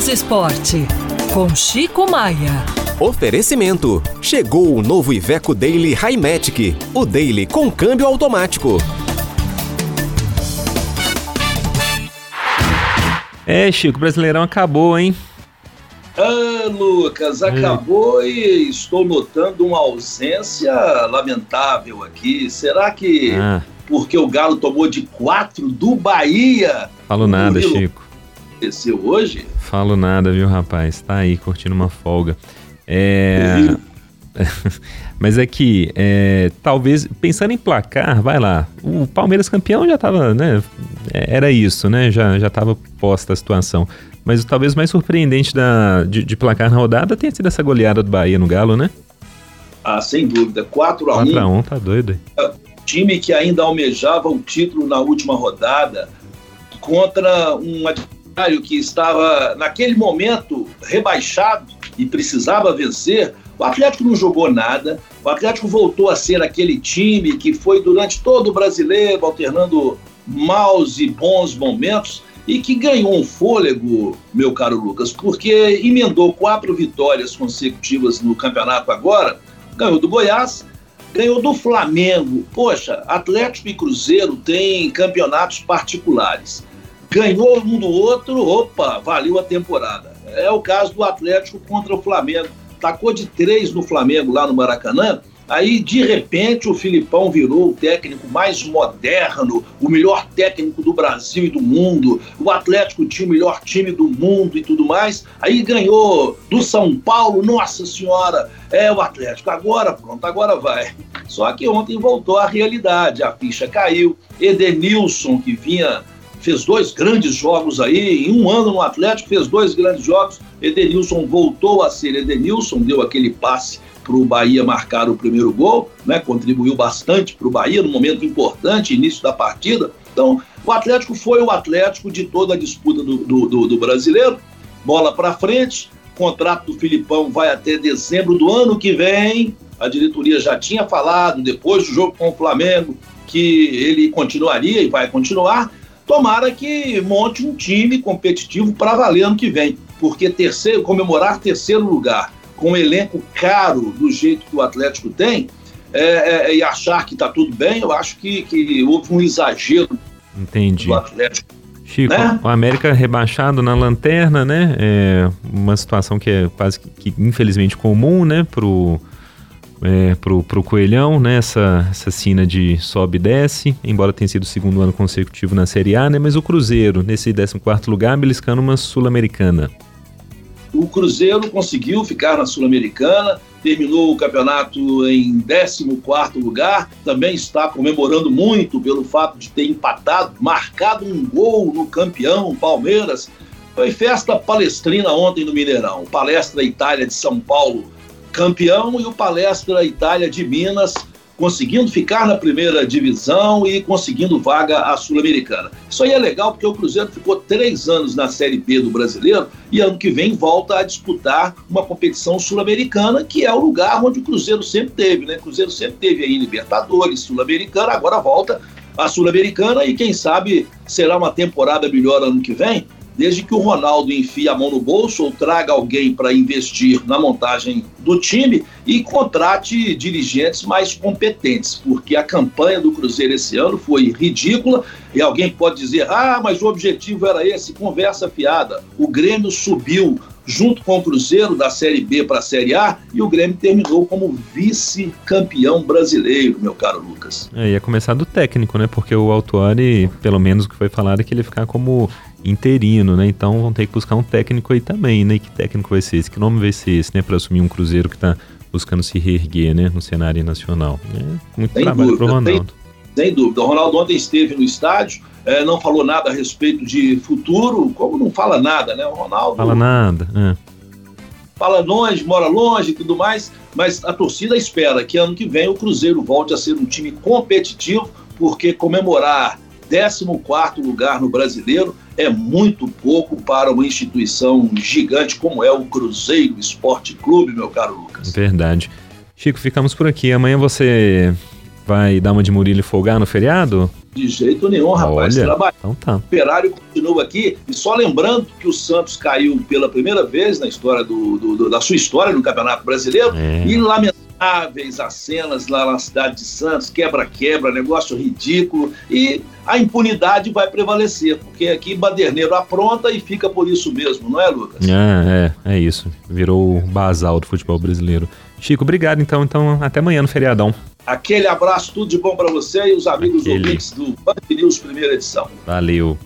Minas Esporte, com Chico Maia. Oferecimento. Chegou o novo Iveco Daily Highmatic. O Daily com câmbio automático. É, Chico, o Brasileirão acabou, hein? Ah, Lucas, acabou e estou notando uma ausência lamentável aqui. Será que Ah, porque o Galo tomou de quatro do Bahia falo nada, Murilo. Chico. Aconteceu hoje? Falo nada, viu, rapaz? Tá aí curtindo uma folga. É. Mas é que, é, talvez, pensando em placar, vai lá. O Palmeiras campeão já tava, né? é, Era isso, né? Já, já tava posta a situação. Mas talvez o mais surpreendente da, de, de placar na rodada tenha sido essa goleada do Bahia no Galo, né? Ah, sem dúvida. 4 a 1 4x1, tá doido. aí. time que ainda almejava o título na última rodada contra um adversário que estava, naquele momento, rebaixado e precisava vencer. O Atlético não jogou nada. O Atlético voltou a ser aquele time que foi durante todo o brasileiro, alternando maus e bons momentos, e que ganhou um fôlego, meu caro Lucas, porque emendou quatro vitórias consecutivas no campeonato agora, ganhou do Goiás, ganhou do Flamengo. Poxa, Atlético e Cruzeiro têm campeonatos particulares. Ganhou um do outro, opa, valeu a temporada. É o caso do Atlético contra o Flamengo. Tacou de três no Flamengo lá no Maracanã. Aí, de repente, o Filipão virou o técnico mais moderno, o melhor técnico do Brasil e do mundo. O Atlético tinha o melhor time do mundo e tudo mais. Aí ganhou do São Paulo, nossa senhora, é o Atlético. Agora, pronto, agora vai. Só que ontem voltou à realidade, a ficha caiu. Edenilson, que vinha, fez dois grandes jogos aí, em um ano no Atlético, fez dois grandes jogos. Edenilson voltou a ser Edenilson, deu aquele passe para o Bahia marcar o primeiro gol, né? contribuiu bastante para o Bahia no momento importante, início da partida. Então, o Atlético foi o Atlético de toda a disputa do, do, do- do brasileiro. Bola para frente, contrato do Filipão vai até dezembro do ano que vem. A diretoria já tinha falado, depois do jogo com o Flamengo, que ele continuaria e vai continuar. Tomara que monte um time competitivo para valer ano que vem, porque terceiro, comemorar terceiro lugar com um elenco caro do jeito que o Atlético tem é, é, e achar que está tudo bem, eu acho que, que houve um exagero Entendi. do Atlético. Chico, Né? o América rebaixado na lanterna, né? É uma situação que é quase que, que, infelizmente comum, né? Pro, é, pro, pro Coelhão, né? Essa, essa cena de sobe e desce, embora tenha sido o segundo ano consecutivo na Série A, né? Mas o Cruzeiro, nesse 14º lugar, beliscando uma Sul-Americana. O Cruzeiro conseguiu ficar na Sul-Americana, terminou o campeonato em 14º lugar, também está comemorando muito pelo fato de ter empatado, marcado um gol no campeão Palmeiras. Foi festa palestrina ontem no Mineirão. Palestra Itália de São Paulo campeão e o Palestra Itália de Minas conseguindo ficar na primeira divisão e conseguindo vaga à Sul-Americana. Isso aí é legal porque o Cruzeiro ficou três anos na Série B do Brasileiro e ano que vem volta a disputar uma competição sul-americana, que é o lugar onde o Cruzeiro sempre teve, né? O Cruzeiro sempre teve aí Libertadores, Sul-Americana, agora volta à Sul-Americana e quem sabe será uma temporada melhor ano que vem, desde que o Ronaldo enfie a mão no bolso ou traga alguém para investir na montagem do time e contrate dirigentes mais competentes, porque a campanha do Cruzeiro esse ano foi ridícula e alguém pode dizer: ah, mas o objetivo era esse, conversa fiada. O Grêmio subiu junto com o Cruzeiro da Série B para a Série A e o Grêmio terminou como vice-campeão brasileiro, meu caro Lucas. É, ia começar do técnico, né? Porque o Autuari, pelo menos o que foi falado, é que ele ficar como interino, né? Então vão ter que buscar um técnico aí também, né? Que técnico vai ser esse? Que nome vai ser esse, né? Para assumir um Cruzeiro que tá buscando se reerguer, né? No cenário nacional. É muito Sem trabalho pro dúvida, Ronaldo. Sem dúvida. O Ronaldo ontem esteve no estádio, eh, não falou nada a respeito de futuro, como não fala nada, né? O Ronaldo Fala nada. é. fala longe, mora longe e tudo mais, mas a torcida espera que ano que vem o Cruzeiro volte a ser um time competitivo, porque comemorar 14º lugar no Brasileiro é muito pouco para uma instituição gigante como é o Cruzeiro Esporte Clube, meu caro Lucas. Verdade. Chico, ficamos por aqui. Amanhã você vai dar uma de Murilo e folgar no feriado? De jeito nenhum, rapaz. Olha, Trabalho. Então tá. O Operário continua aqui. E só lembrando que o Santos caiu pela primeira vez na história do, do- do- da sua história no Campeonato Brasileiro. É. E lamentáveis as cenas lá na cidade de Santos, quebra-quebra, negócio ridículo. E a impunidade vai prevalecer, porque aqui Baderneiro apronta e fica por isso mesmo, não é, Lucas? É, é, é isso. Virou o basal do futebol brasileiro. Chico, obrigado então. Então, até amanhã no feriadão. Aquele abraço, tudo de bom para você e os amigos Aquele. ouvintes do Band News Primeira Edição. Valeu.